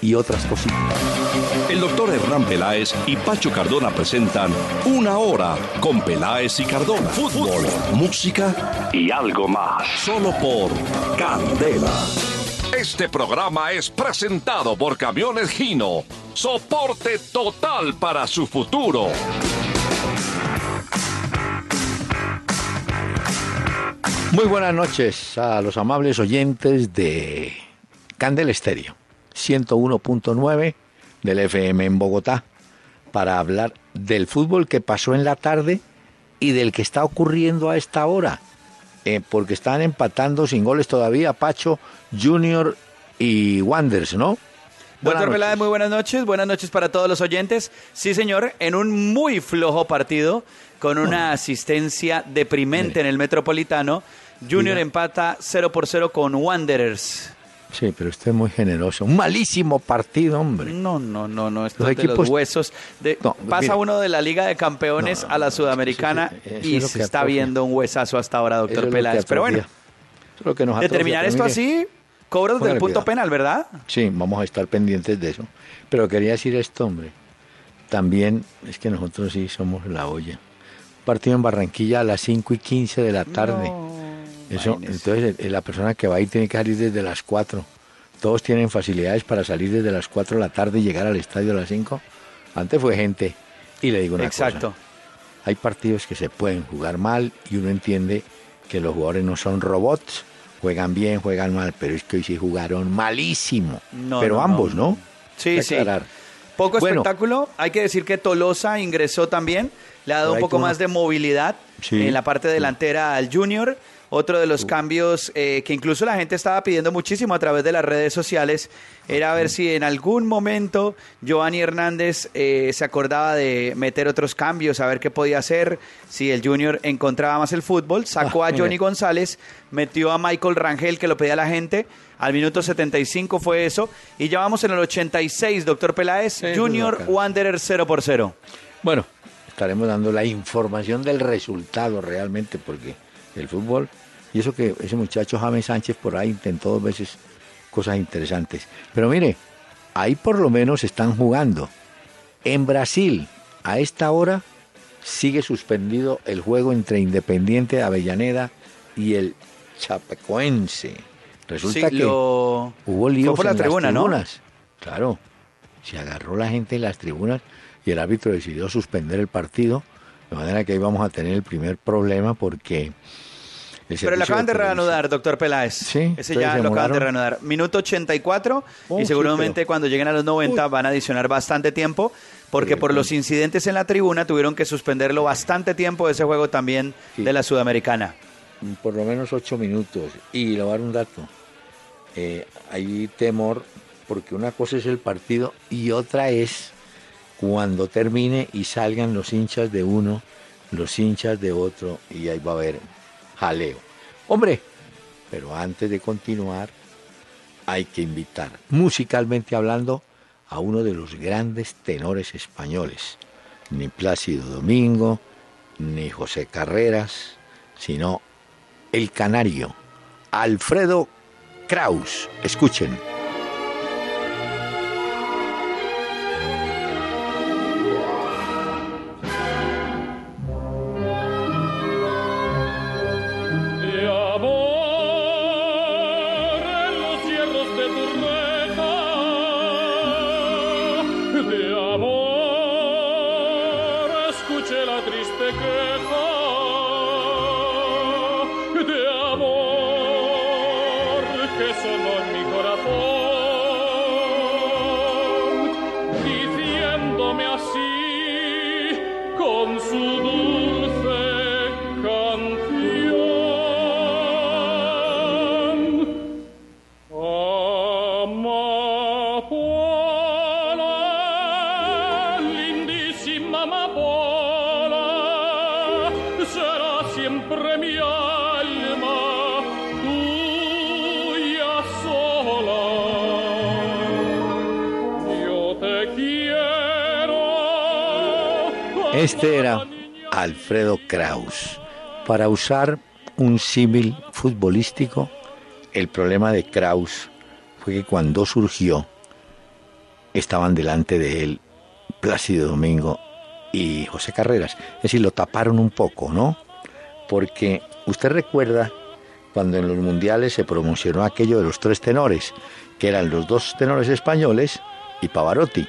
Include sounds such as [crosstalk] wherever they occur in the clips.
y otras cositas. El doctor Hernán Peláez y Pacho Cardona presentan Una Hora con Peláez y Cardona. Fútbol, música y algo más. Solo por Candela. Este programa es presentado por Camiones Gino. Soporte total para su futuro. Muy buenas noches a los amables oyentes de Candela Estéreo 101.9 del FM en Bogotá para hablar del fútbol que pasó en la tarde y del que está ocurriendo a esta hora. Eh, porque están empatando sin goles todavía Pacho, Junior y Wanders, ¿no? Doctor Peláez, muy buenas noches. Buenas noches para todos los oyentes. Sí, señor, en un muy flojo partido, con una asistencia deprimente en el Metropolitano, Junior empata 0 por 0 con Wanderers. Sí, pero usted es muy generoso. Un malísimo partido, hombre. No, no, no, no. Esto los de los huesos. De, pasa uno de la Liga de Campeones a la Sudamericana y se está viendo un huesazo hasta ahora, doctor Peláez. Pero bueno, lo que nos determinar esto así, cobro desde el punto penal, ¿verdad? Sí, vamos a estar pendientes de eso. Pero quería decir esto, hombre. También es que nosotros sí somos la olla. Partido en Barranquilla a las 5 y 15 de la tarde. Eso, entonces la persona que va ahí tiene que salir desde las 4. Todos tienen facilidades para salir desde las 4 de la tarde y llegar al estadio a las 5. Antes fue gente. Y le digo una Exacto. Hay partidos que se pueden jugar mal y uno entiende que los jugadores no son robots. Juegan bien, juegan mal, pero es que hoy sí jugaron malísimo. pero ambos, ¿no? Sí, sí. Poco espectáculo. Hay que decir que Tolosa ingresó también. Le ha dado un poco más de movilidad en la parte delantera al Junior. Otro de los cambios eh, que incluso la gente estaba pidiendo muchísimo a través de las redes sociales era ver si en algún momento Giovanni Hernández eh, se acordaba de meter otros cambios, a ver qué podía hacer, si el Junior encontraba más el fútbol. Sacó a ah, Johnny González, metió a Michael Rangel, que lo pedía la gente. Al minuto 75 fue eso. Y ya vamos en el 86, doctor Peláez. Junior Wanderer 0 por 0. Bueno, estaremos dando la información del resultado realmente, porque el fútbol. Y eso que ese muchacho James Sánchez por ahí intentó dos veces cosas interesantes. Pero mire, ahí por lo menos están jugando. En Brasil, a esta hora, sigue suspendido el juego entre Independiente de Avellaneda y el Chapecoense. Resulta que hubo líos en las tribunas. Claro, se agarró la gente en las tribunas y el árbitro decidió suspender el partido. De manera que ahí vamos a tener el primer problema porque pero lo acaban de reanudar, doctor Peláez. Sí. Ese ya lo acaban de reanudar. Minuto 84 y seguramente cuando lleguen a los 90 van a adicionar bastante tiempo porque por los incidentes en la tribuna tuvieron que suspenderlo bastante tiempo ese juego también de la Sudamericana. Por lo menos ocho minutos. Y le voy a dar un dato. Eh, hay temor porque una cosa es el partido y otra es cuando termine y salgan los hinchas de uno, los hinchas de otro y ahí va a haber jaleo. Hombre, pero antes de continuar, hay que invitar, musicalmente hablando, a uno de los grandes tenores españoles, ni Plácido Domingo, ni José Carreras, sino el canario, Alfredo Kraus. Escuchen. Para usar un símil futbolístico, el problema de Kraus fue que cuando surgió, estaban delante de él Plácido Domingo y José Carreras. Es decir, lo taparon un poco, ¿no? Porque usted recuerda cuando en los mundiales se promocionó aquello de los tres tenores, que eran los dos tenores españoles y Pavarotti.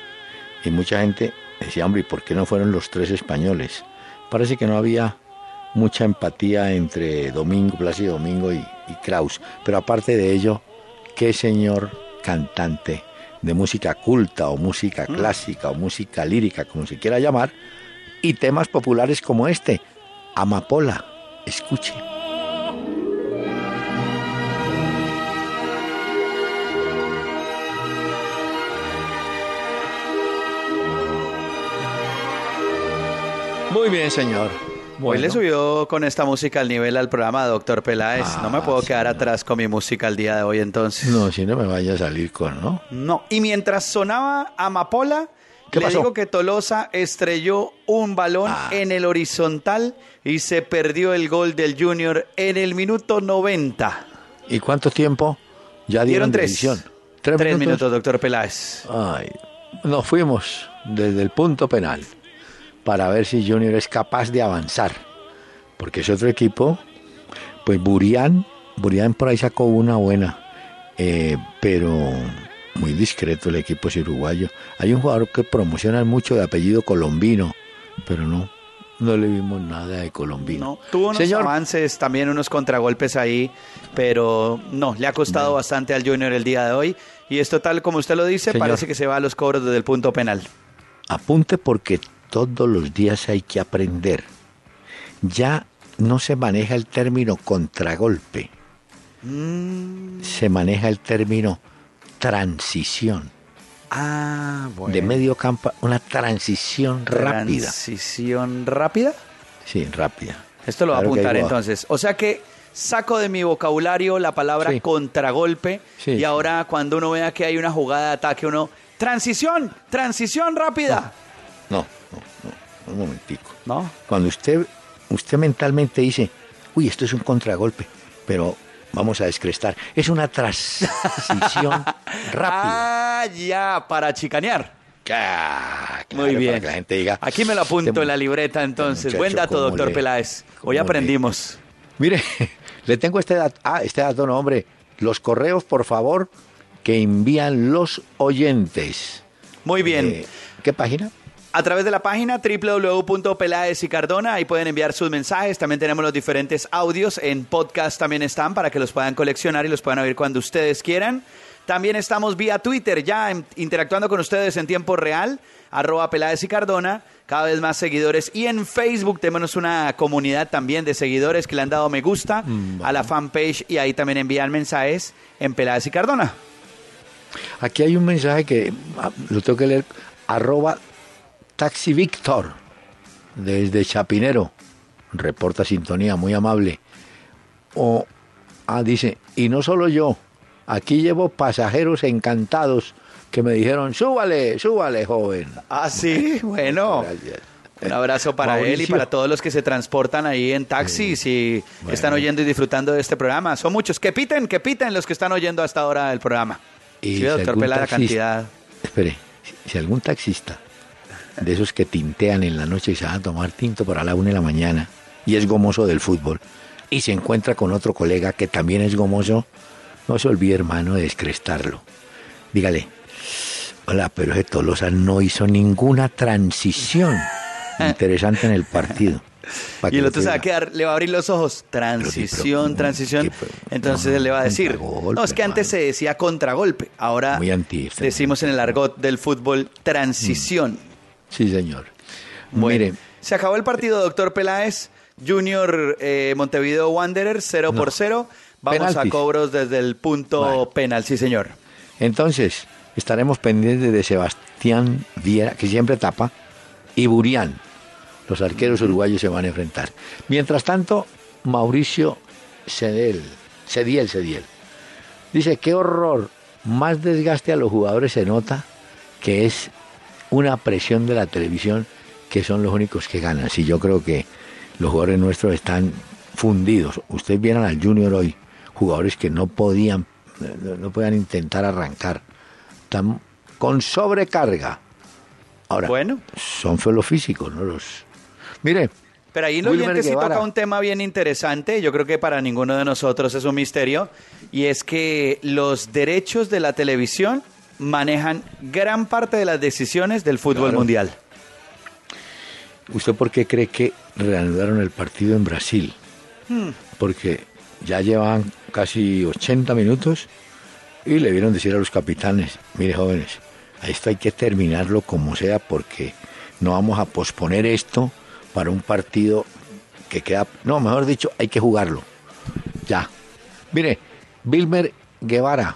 Y mucha gente decía, hombre, ¿y por qué no fueron los tres españoles? Parece que no había mucha empatía entre Domingo, Plácido Domingo y, y Kraus. Pero aparte de ello, qué señor cantante de música culta o música mm. clásica o música lírica, como se quiera llamar, y temas populares como este, Amapola. Escuche. Muy bien, señor. Hoy le subió con esta música al nivel al programa, doctor Peláez. no me puedo ah, quedar atrás con mi música el día de hoy, entonces. No, si no me vaya a salir con, ¿no? No. Y mientras sonaba Amapola, le digo que Tolosa estrelló un balón ah. en el horizontal y se perdió el gol del Junior en el minuto 90. ¿Y cuánto tiempo? Ya dieron, tres. ¿Tres, minutos? doctor Peláez. Ay, nos fuimos desde el punto penal para ver si Junior es capaz de avanzar. Porque es otro equipo, pues Burián, Burián por ahí sacó una buena, eh, pero muy discreto el equipo es uruguayo. Hay un jugador que promociona mucho de apellido colombino, pero no, no le vimos nada de colombino. tuvo unos avances, también unos contragolpes ahí, pero no, le ha costado bastante al Junior el día de hoy. Y esto tal como usted lo dice, parece que se va a los cobros desde el punto penal. Apunte porque todos los días hay que aprender. Ya no se maneja el término contragolpe, mm. se maneja el término transición. Ah, bueno. De medio campo, una transición rápida. ¿Transición rápida? Sí, rápida. Esto lo va a apuntar entonces. O sea que saco de mi vocabulario la palabra contragolpe y ahora cuando uno vea que hay una jugada de ataque, uno, transición, transición rápida. no un momentico. ¿No? Cuando usted, usted mentalmente dice, uy, esto es un contragolpe, pero vamos a descrestar. Es una transición [laughs] rápida. Ah, ya, para chicanear. Muy bien. Para que la gente diga, Aquí me lo apunto este en la libreta entonces. Buen dato, doctor Peláez. Hoy aprendimos. Mire, [laughs] le tengo este dato. Ah, este dato no, hombre. Los correos, por favor, que envían los oyentes. Muy bien. Eh, ¿Qué página? A través de la página www.pelaes y Cardona. Ahí pueden enviar sus mensajes. También tenemos los diferentes audios. En podcast también están para que los puedan coleccionar y los puedan oír cuando ustedes quieran. También estamos vía Twitter ya interactuando con ustedes en tiempo real. Arroba Peláez y Cardona. Cada vez más seguidores. Y en Facebook tenemos una comunidad también de seguidores que le han dado me gusta mm, a la fanpage y ahí también envían mensajes en Peláez y Cardona. Aquí hay un mensaje que ah, lo tengo que leer. Arroba Taxi Víctor, desde Chapinero, reporta sintonía, muy amable. O, ah, dice, y no solo yo, aquí llevo pasajeros encantados que me dijeron, súbale, súbale, joven. Ah, sí, [laughs] bueno. Un abrazo para él y para todos los que se transportan ahí en taxis y están oyendo y disfrutando de este programa. Son muchos. Que piten, que piten los que están oyendo hasta ahora el programa. Y doctor la cantidad. Espere, si algún taxista de esos que tintean en la noche y se van a tomar tinto para la una de la mañana y es gomoso del fútbol y se encuentra con otro colega que también es gomoso, no se olvide, hermano, de descrestarlo. Dígale, hola, pero ese Tolosa no hizo ninguna transición interesante en el partido. [laughs] Y el otro se va a quedar, le va a abrir los ojos, transición, transición. Entonces él le va a decir, no, es que antes se decía contragolpe, ahora decimos en el argot del fútbol transición. Sí, señor. Mire. Se acabó el partido, doctor Peláez. Junior eh, Montevideo Wanderer, 0 por 0. Vamos a cobros desde el punto penal, sí, señor. Entonces, estaremos pendientes de Sebastián Viera, que siempre tapa, y Burián. Los arqueros uruguayos se van a enfrentar. Mientras tanto, Mauricio Cediel, Cediel, Cediel. Dice, qué horror, más desgaste a los jugadores se nota que es una presión de la televisión que son los únicos que ganan. Si yo creo que los jugadores nuestros están fundidos. Ustedes vieron al Junior hoy, jugadores que no podían, no podían intentar arrancar. Están con sobrecarga. Ahora, bueno. son solo físicos, ¿no? Los... Mire. Pero ahí lo oyente sí toca un tema bien interesante, yo creo que para ninguno de nosotros es un misterio, y es que los derechos de la televisión manejan gran parte de las decisiones del fútbol mundial. ¿Usted por qué cree que reanudaron el partido en Brasil? Hmm. Porque ya llevan casi 80 minutos y le vieron decir a los capitanes, mire jóvenes, a esto hay que terminarlo como sea porque no vamos a posponer esto para un partido que queda... No, mejor dicho, hay que jugarlo. Ya. Mire, Wilmer Guevara,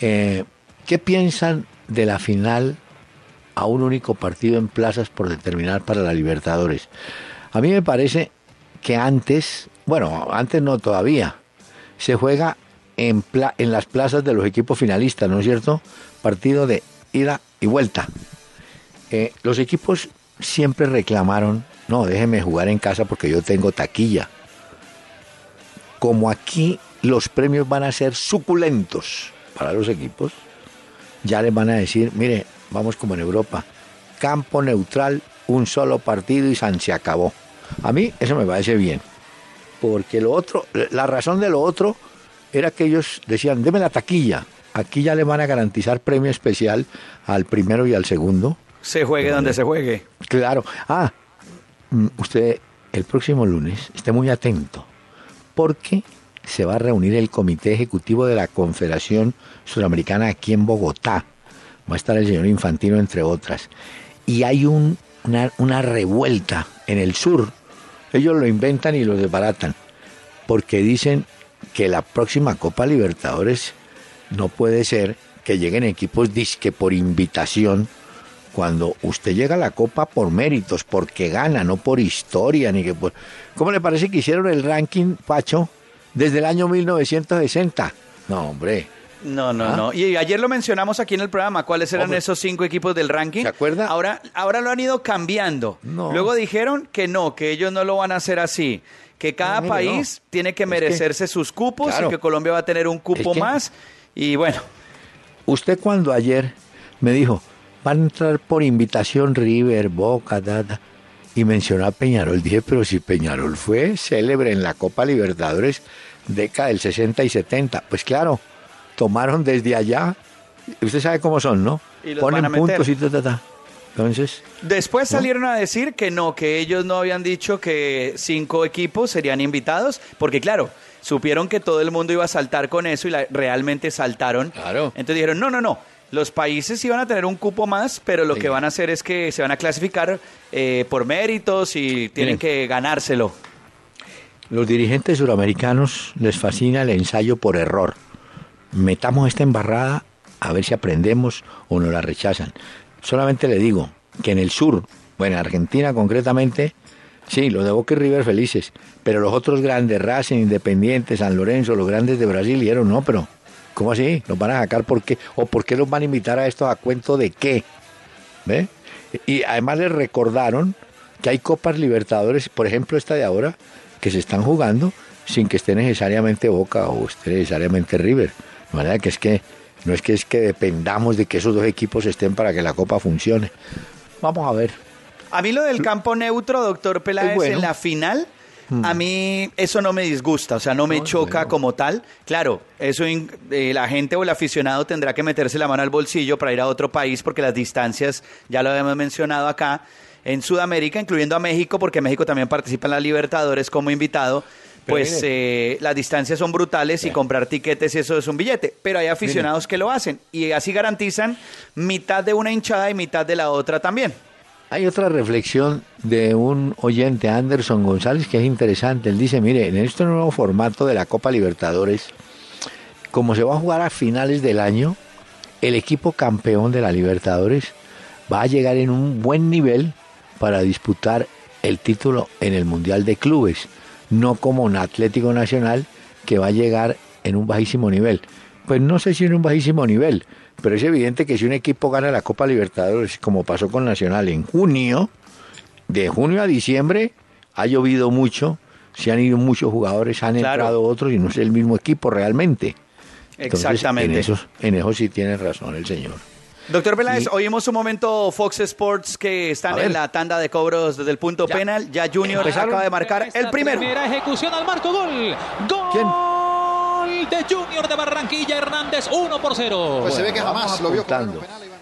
eh, ¿qué piensan de la final a un único partido en plazas por determinar para la Libertadores? A mí me parece que antes, bueno, antes no todavía, se juega en, las plazas de los equipos finalistas, ¿no es cierto? Partido de ida y vuelta. Eh, los equipos siempre reclamaron, no, déjeme jugar en casa porque yo tengo taquilla. Como aquí los premios van a ser suculentos para los equipos, ya les van a decir, mire, vamos como en Europa, campo neutral, un solo partido y San se acabó. A mí eso me parece bien, porque lo otro, la razón de lo otro era que ellos decían, deme la taquilla, aquí ya le van a garantizar premio especial al primero y al segundo. Se juegue donde se juegue. Claro. Ah, mm, usted el próximo lunes esté muy atento, porque se va a reunir el Comité Ejecutivo de la Confederación Sudamericana aquí en Bogotá. Va a estar el señor Infantino, entre otras. Y hay un, una, revuelta en el sur. Ellos lo inventan y lo desbaratan, porque dicen que la próxima Copa Libertadores no puede ser que lleguen equipos disque por invitación cuando usted llega a la Copa por méritos, porque gana, no por historia, ni por... ¿Cómo le parece que hicieron el ranking, Pacho, desde el año 1960? No, hombre. No, no, ¿Ah? no. Y ayer lo mencionamos aquí en el programa, cuáles eran esos cinco equipos del ranking. ¿Se acuerda? Ahora, ahora lo han ido cambiando. Luego dijeron que no, que ellos no lo van a hacer así que cada país tiene que merecerse sus cupos y que Colombia va a tener un cupo más. Y bueno. Usted cuando ayer me dijo, van a entrar por invitación River, Boca, Dada, y mencionó a Peñarol. Dije, pero si Peñarol fue célebre en la Copa Libertadores década del 60 y 70, pues claro, tomaron desde allá, usted sabe cómo son, ¿no? Ponen puntos y ta, entonces. Después salieron a decir que no, que ellos no habían dicho que cinco equipos serían invitados, porque claro, supieron que todo el mundo iba a saltar con eso y realmente saltaron. Claro. Entonces dijeron, no, no, no. Los países iban a tener un cupo más, pero lo que van a hacer es que se van a clasificar eh, por méritos y tienen que ganárselo. Los dirigentes suramericanos les fascina el ensayo por error. Metamos esta embarrada a ver si aprendemos o nos la rechazan. Solamente le digo que en el sur, bueno, en Argentina concretamente, sí, los de Boca y River felices, pero los otros grandes, Racing, Independiente, San Lorenzo, los grandes de Brasil, dijeron, no, pero, ¿cómo así? ¿Los van a sacar por qué? ¿O por qué los van a invitar a esto a cuento de qué? ¿Ve? Y además les recordaron que hay Copas Libertadores, por ejemplo esta de ahora, que se están jugando sin que esté necesariamente Boca o esté necesariamente River. De manera que es que no es que es que dependamos de que esos dos equipos estén para que la Copa funcione. Vamos a ver. A mí lo del campo neutro, doctor Peláez, en la final, a hmm. mí eso no me disgusta, o sea, no me choca como tal. Claro, eso eh, la gente o el aficionado tendrá que meterse la mano al bolsillo para ir a otro país porque las distancias, ya lo habíamos mencionado acá, en Sudamérica, incluyendo a México, porque México también participa en la Libertadores como invitado pues eh, las distancias son brutales y comprar tiquetes y eso es un billete. Pero hay aficionados que lo hacen y así garantizan mitad de una hinchada y mitad de la otra también. Hay otra reflexión de un oyente, Anderson González, que es interesante. Él dice, mire, en este nuevo formato de la Copa Libertadores, como se va a jugar a finales del año, el equipo campeón de la Libertadores va a llegar en un buen nivel para disputar el título en el Mundial de Clubes no como un Atlético Nacional que va a llegar en un bajísimo nivel. Pues no sé si en un bajísimo nivel, pero es evidente que si un equipo gana la Copa Libertadores, como pasó con Nacional en junio, de junio a diciembre ha llovido mucho, se han ido muchos jugadores, han entrado otros y no es el mismo equipo realmente. Exactamente. En eso, en eso sí tiene razón el señor. Doctor Peláez, oímos un momento Fox Sports que están en la tanda de cobros desde el punto penal. Ya Junior acaba de marcar el primero. Primera ejecución al marco gol. Gol. ¿Quién? de Junior de Barranquilla Hernández, 1 por 0. Pues se ve que jamás lo vio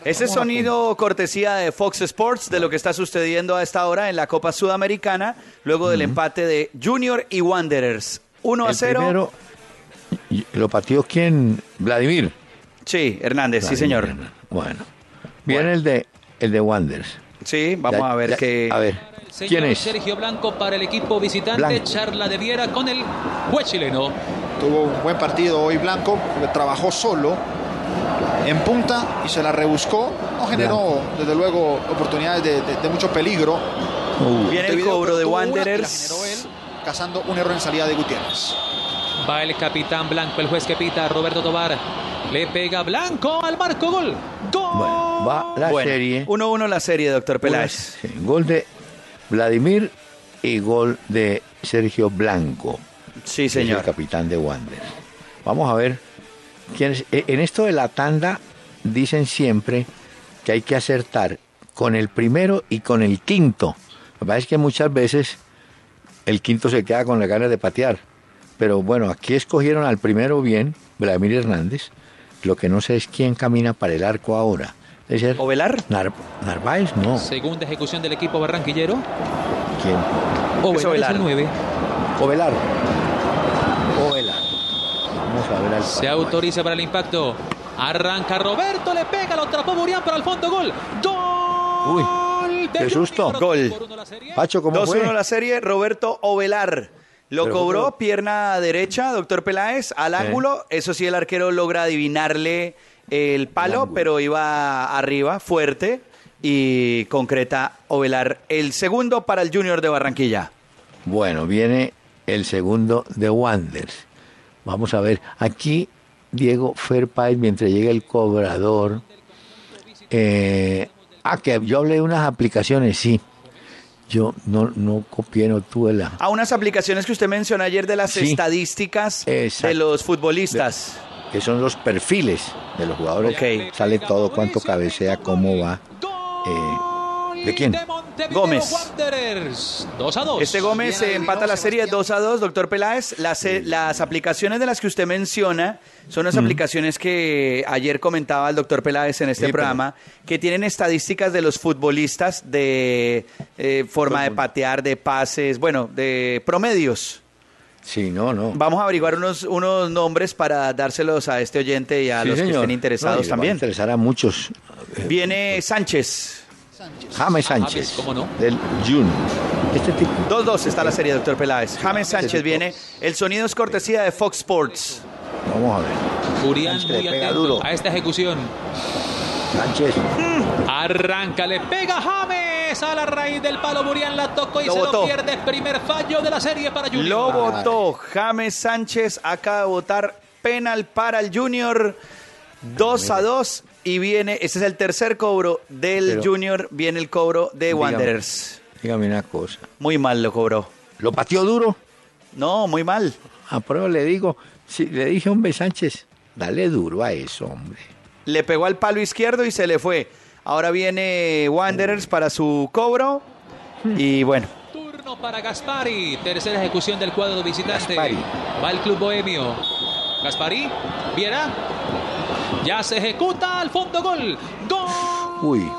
Ese sonido cortesía de Fox Sports de lo que está sucediendo a esta hora en la Copa Sudamericana, luego del empate de Junior y Wanderers. 1 a 0. Primero, ¿Lo pateó quién? Vladimir. Sí, Hernández, sí señor. Bueno. Viene el de el de Wanderers. Sí, vamos a ver qué. A ver. ¿Quién es? Sergio Blanco para el equipo visitante. Charla de Viera con el juez chileno. Tuvo un buen partido hoy Blanco, trabajó solo en punta y se la rebuscó. No generó, desde luego, oportunidades de, mucho peligro. Uh. Viene el cobro de Wanderers. Él, cazando un error en salida de Gutiérrez. Va el capitán Blanco, el juez que pita, Roberto Tobar. Le pega Blanco al marco, gol. Gol. Bueno, va la serie. 1-1 la serie, doctor Peláez. gol de Vladimir y gol de Sergio Blanco. Sí, señor. el capitán de Wander. Vamos a ver quién es. E, en esto de la tanda dicen siempre que hay que acertar con el primero y con el quinto. Lo que pasa es que muchas veces el quinto se queda con la ganas de patear. Pero bueno, aquí escogieron al primero bien, Vladimir Hernández. Lo que no sé es quién camina para el arco ahora. ¿Es ser ¿Ovelar? Narváez, no. Segunda ejecución del equipo barranquillero. ¿Quién? Ovelar, el 9. Ovelar. Ovelar. Vamos a ver al... Se autoriza para el impacto. Arranca Roberto, le pega, lo atrapó Burián para el fondo, gol. ¡Gol! Uy, qué susto. Gol. Pacho, ¿cómo 2-1 la serie, Roberto Ovelar. Lo cobró pierna derecha, doctor Peláez, al ángulo. Eso sí, el arquero logra adivinarle el palo, pero iba arriba, fuerte, y concreta Ovelar. El segundo para el Junior de Barranquilla. Bueno, viene el segundo de Wanders. Vamos a ver, aquí Diego Ferpáez, mientras llega el cobrador. Eh, ah, que yo hablé de unas aplicaciones, sí. Yo no, no copié, no tuve la... A unas aplicaciones que usted mencionó ayer de las estadísticas de los futbolistas. que son los perfiles de los jugadores. Okay. Sale todo, cuánto cabecea, cómo va. Eh, ¿De quién? Gómez. 2 a 2. Este Gómez se empata la serie 2 a 2, doctor Peláez. Las, eh, las aplicaciones de las que usted menciona son las aplicaciones que ayer comentaba el doctor Peláez en este programa, que tienen estadísticas de los futbolistas de eh, forma de patear, de pases, bueno, de promedios. Sí, no, no. Vamos a averiguar unos, unos nombres para dárselos a este oyente y a los que estén interesados también. Va a interesar a muchos. Viene Sánchez. James Sánchez. ¿cómo no? Del Jun. Este tipo. 2-2 está la serie, doctor Peláez. James Sánchez viene. El sonido es cortesía de Fox Sports. Vamos a ver. Urián muy atento a esta ejecución. Sánchez. Arranca, le pega James a la raíz del palo. Burián la tocó y Lo se botó. lo pierde. Primer fallo de la serie para Junior. Lo votó James Sánchez. Acaba de votar penal para el Junior. 2 a 2. Y viene, ese es el tercer cobro del Pero- Junior. Viene el cobro de Dígame. Wanderers. Dígame una cosa. Muy mal lo cobró. ¿Lo pateó duro? No, muy mal. A prueba le digo, si le dije hombre Sánchez, dale duro a eso, hombre. Le pegó al palo izquierdo y se le fue. Ahora viene Wanderers para su cobro. Y bueno, Turno para Gaspari. Tercera ejecución del cuadro visitante. Gaspari. Va el club bohemio. Gaspari. Viera. Ya se ejecuta al fondo gol. Gol. Uy.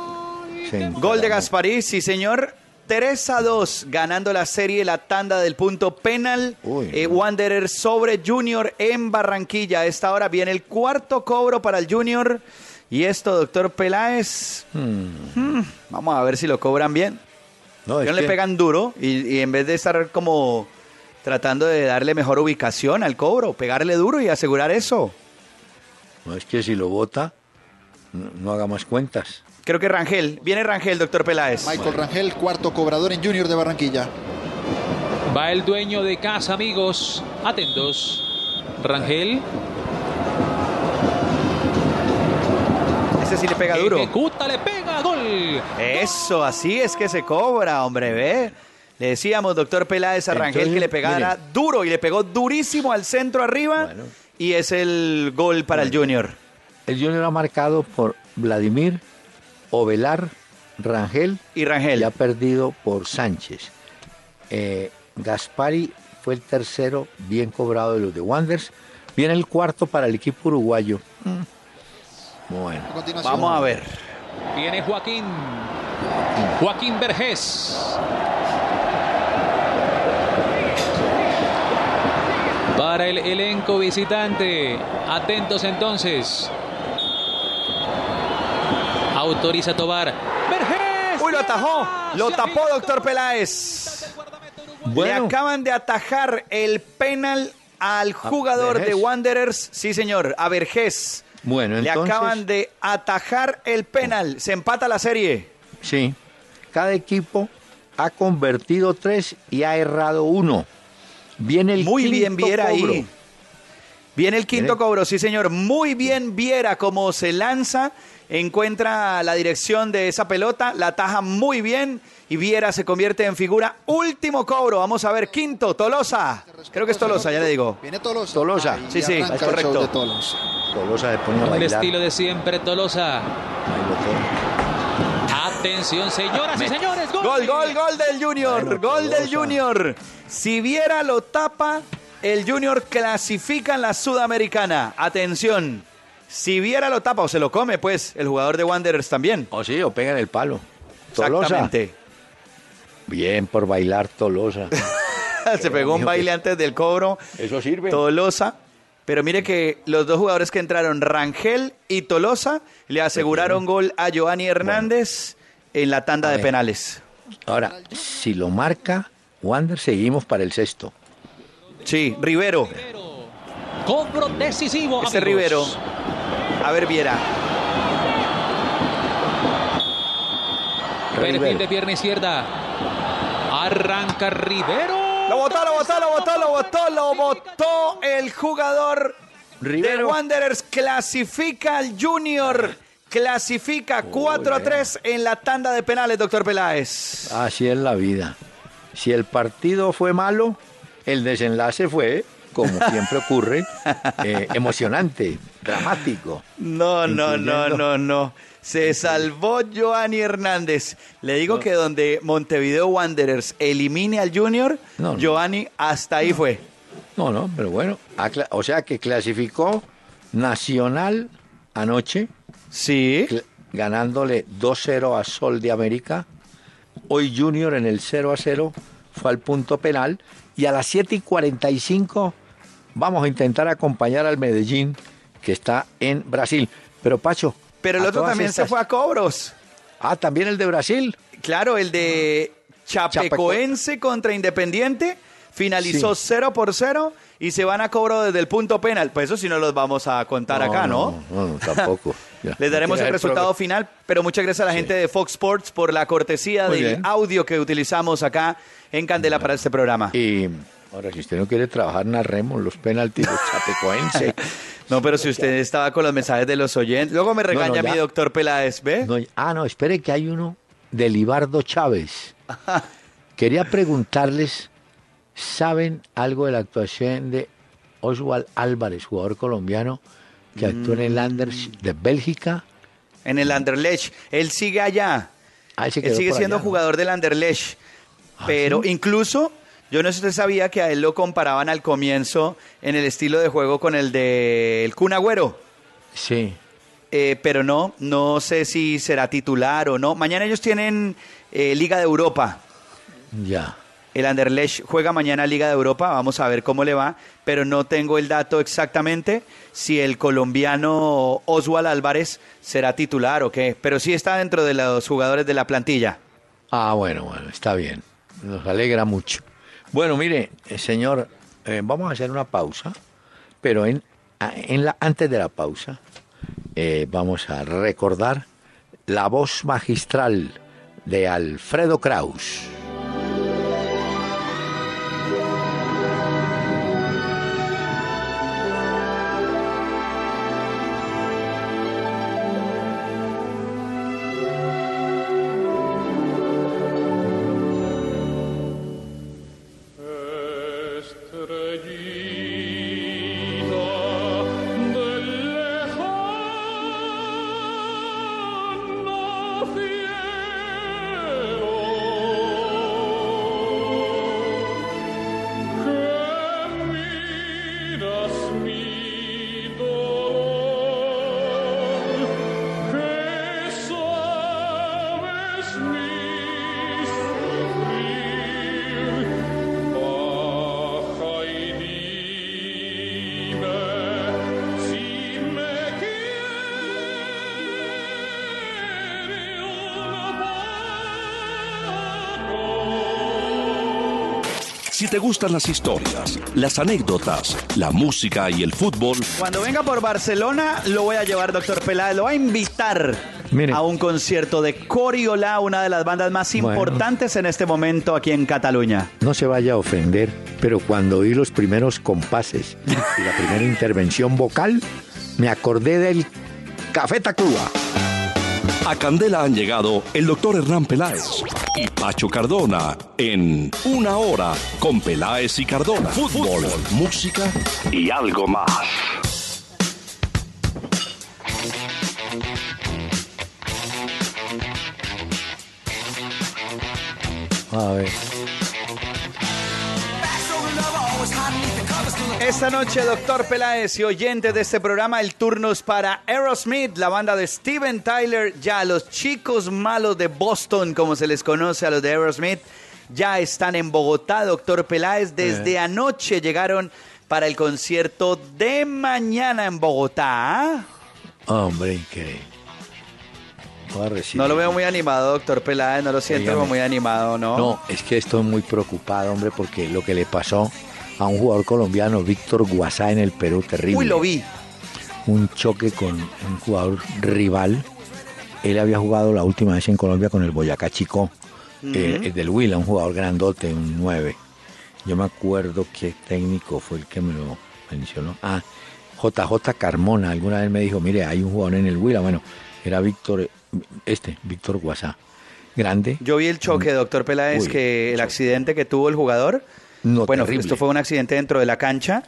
Gol de. Gasparí, sí señor. 3 a 2, ganando la serie, la tanda del punto penal. Uy, Eh. Wanderer sobre Junior en Barranquilla. A esta hora viene el cuarto cobro para el Junior. Y esto, doctor Peláez, hmm, vamos a ver si lo cobran bien. No, es no le que- pegan duro y, y en vez de estar como tratando de darle mejor ubicación al cobro, pegarle duro y asegurar eso. No es que si lo vota, no, no haga más cuentas. Creo que Rangel, viene Rangel, doctor Peláez. Michael Rangel, cuarto cobrador en Junior de Barranquilla. Va el dueño de casa, amigos. Atentos. Rangel. Ese sí le pega duro. Ejecuta, le pega, gol. Eso, así es que se cobra, hombre, ve. Le decíamos, doctor Peláez a Rangel, Entonces, que le pegara mire. duro y le pegó durísimo al centro arriba. Bueno. Y es el gol para el Junior. El Junior ha marcado por Vladimir, Ovelar, Rangel Y Rangel. y ha perdido por Sánchez. Eh, Gaspari fue el tercero bien cobrado de los de Wanderers. Viene el cuarto para el equipo uruguayo. Mm. Bueno, A Vamos a ver. Viene Joaquín. Joaquín Vergés. Para el elenco visitante. Atentos entonces. Autoriza Tobar. Vergés. Uy, lo atajó. Lo tapó, doctor Peláez. Le Bueno. acaban de atajar el penal al jugador de. Wanderers. Sí, señor, a Vergés. bueno Le entonces, acaban de atajar el penal. Se empata la serie. sí, cada equipo ha convertido tres y ha errado uno. Viene el Muy bien quinto Viera cobro. ahí. Viene el quinto Viene- cobro, sí señor. Muy bien Viera como se lanza, encuentra la dirección de esa pelota, la ataja muy bien y Viera se convierte en figura. Último cobro, vamos a ver, quinto, Tolosa. Creo que es Tolosa, ya le digo. Viene Tolosa. Tolosa. Ahí Sí, sí, es correcto. de Tolosa. Tolosa pone a el estilo de siempre, Tolosa. bailoteo. Atención, señoras y señores. Gol, gol, gol del Junior, Bueno, gol del. Junior. Si Viera lo tapa, el Junior clasifica en la Sudamericana. Atención. Si Viera lo tapa o se lo come, pues el jugador de Wanderers también. O sí, o pega en el palo. Tolosa. Exactamente. Bien por bailar Tolosa. [laughs] Se pegó un baile que- antes del cobro. Eso sirve. Tolosa. Pero mire que los dos jugadores que entraron, Rangel y Tolosa, le aseguraron gol a Giovanni Hernández en la tanda de penales. Ahora, si lo marca Wander, seguimos para el sexto. Sí, Rivero. Cobro decisivo. Ese amigos. Rivero. A ver, Viera. Perfil Rivero. de pierna izquierda. Arranca Rivero. Lo botó, lo botó, lo botó, lo botó, lo botó el jugador de Rivero. Wanderers. Clasifica al Junior. Clasifica 4 a 3 en la tanda de penales, doctor Peláez. Así es la vida. Si el partido fue malo, el desenlace fue, como [laughs] siempre ocurre, eh, emocionante, dramático. No, no, no, no, no. Se salvó Giovanni Hernández. Le digo que donde Montevideo Wanderers elimine al Junior, No, no. Giovanni hasta ahí fue. No, no, pero bueno, o sea que clasificó Nacional anoche, Sí. ganándole 2-0 a Sol de América. Hoy Junior en el 0 a 0 fue al punto penal. Y a las 7 y 45 vamos a intentar acompañar al Medellín, que está en Brasil. Pero Pacho. Pero el otro también se fue a cobros. Ah, también el de Brasil. Claro, el de Chapecoense contra Independiente finalizó Sí. 0 por 0 y se van a cobro desde el punto penal. Pues eso sí no los vamos a contar acá, ¿no? No, no, tampoco. [laughs] Ya. Les daremos el resultado final, pero muchas gracias a la gente de Fox Sports por la cortesía Muy del bien. audio que utilizamos acá en Candela para este programa. Y ahora, si usted no quiere trabajar, narremos los penaltis de [laughs] Chapecoense. No, pero si usted estaba con los mensajes de los oyentes, luego me regaña no, mi doctor Peláez, ¿ve? No, ah, no, espere que hay uno de Libardo Chávez. [laughs] Quería preguntarles, ¿saben algo de la actuación de Oswald Álvarez, jugador colombiano que actuó en el Anders de Bélgica? En el Anderlecht. Él sigue allá. Ah, él Él sigue siendo allá, ¿no? jugador del Anderlecht. ¿Ah, Pero sí? incluso, yo no sé si usted sabía que a él lo comparaban al comienzo en el estilo de juego con el de el Kun Agüero. Sí. Eh, pero no, no sé si será titular o no. Mañana ellos tienen eh, Liga de Europa. Ya. El Anderlecht juega mañana Liga de Europa, vamos a ver cómo le va, pero no tengo el dato exactamente si el colombiano Oswald Álvarez será titular o qué, pero sí está dentro de los jugadores de la plantilla. Ah, bueno, bueno, está bien. Nos alegra mucho. Bueno, mire, eh, señor, eh, vamos a hacer una pausa, pero en, en la, antes de la pausa eh, vamos a recordar la voz magistral de Alfredo Kraus. Te gustan las historias, las anécdotas, la música y el fútbol, Cuando venga por Barcelona, lo voy a llevar, doctor Peláez, lo voy a invitar Mire. a un concierto de Coriola, una de las bandas más Bueno. importantes en este momento aquí en Cataluña. No se vaya a ofender, pero cuando oí los primeros compases y la primera [laughs] intervención vocal, me acordé del Café Tacuba. A Candela han llegado el doctor Hernán Peláez y Pacho Cardona en Una Hora con Peláez y Cardona. Fútbol, música y algo más. A ver. Esta noche, doctor Peláez y oyentes de este programa, el turno es para Aerosmith, la banda de Steven Tyler, ya los chicos malos de Boston, como se les conoce a los de Aerosmith, ya están en Bogotá, doctor Peláez. Desde anoche llegaron para el concierto de mañana en Bogotá. Hombre, increíble. No lo veo muy animado, doctor Peláez, no lo siento Dígame. como muy animado, ¿no? No, es que estoy muy preocupado, hombre, porque lo que le pasó a un jugador colombiano, Víctor Guasá, en el Perú, terrible. Uy, lo vi. un choque con un jugador rival. Él había jugado la última vez en Colombia con el Boyacá Chico, eh, el del Huila, un jugador grandote, un 9. Yo me acuerdo qué técnico fue el que me lo mencionó. Ah, JJ Carmona, alguna vez me dijo, mire, hay un jugador en el Huila. Bueno, era Víctor, este, Víctor Guasá. Grande. Yo vi el choque, doctor Peláez, Uy, que el choque. accidente que tuvo el jugador. No, bueno, terrible. esto fue un accidente dentro de la cancha,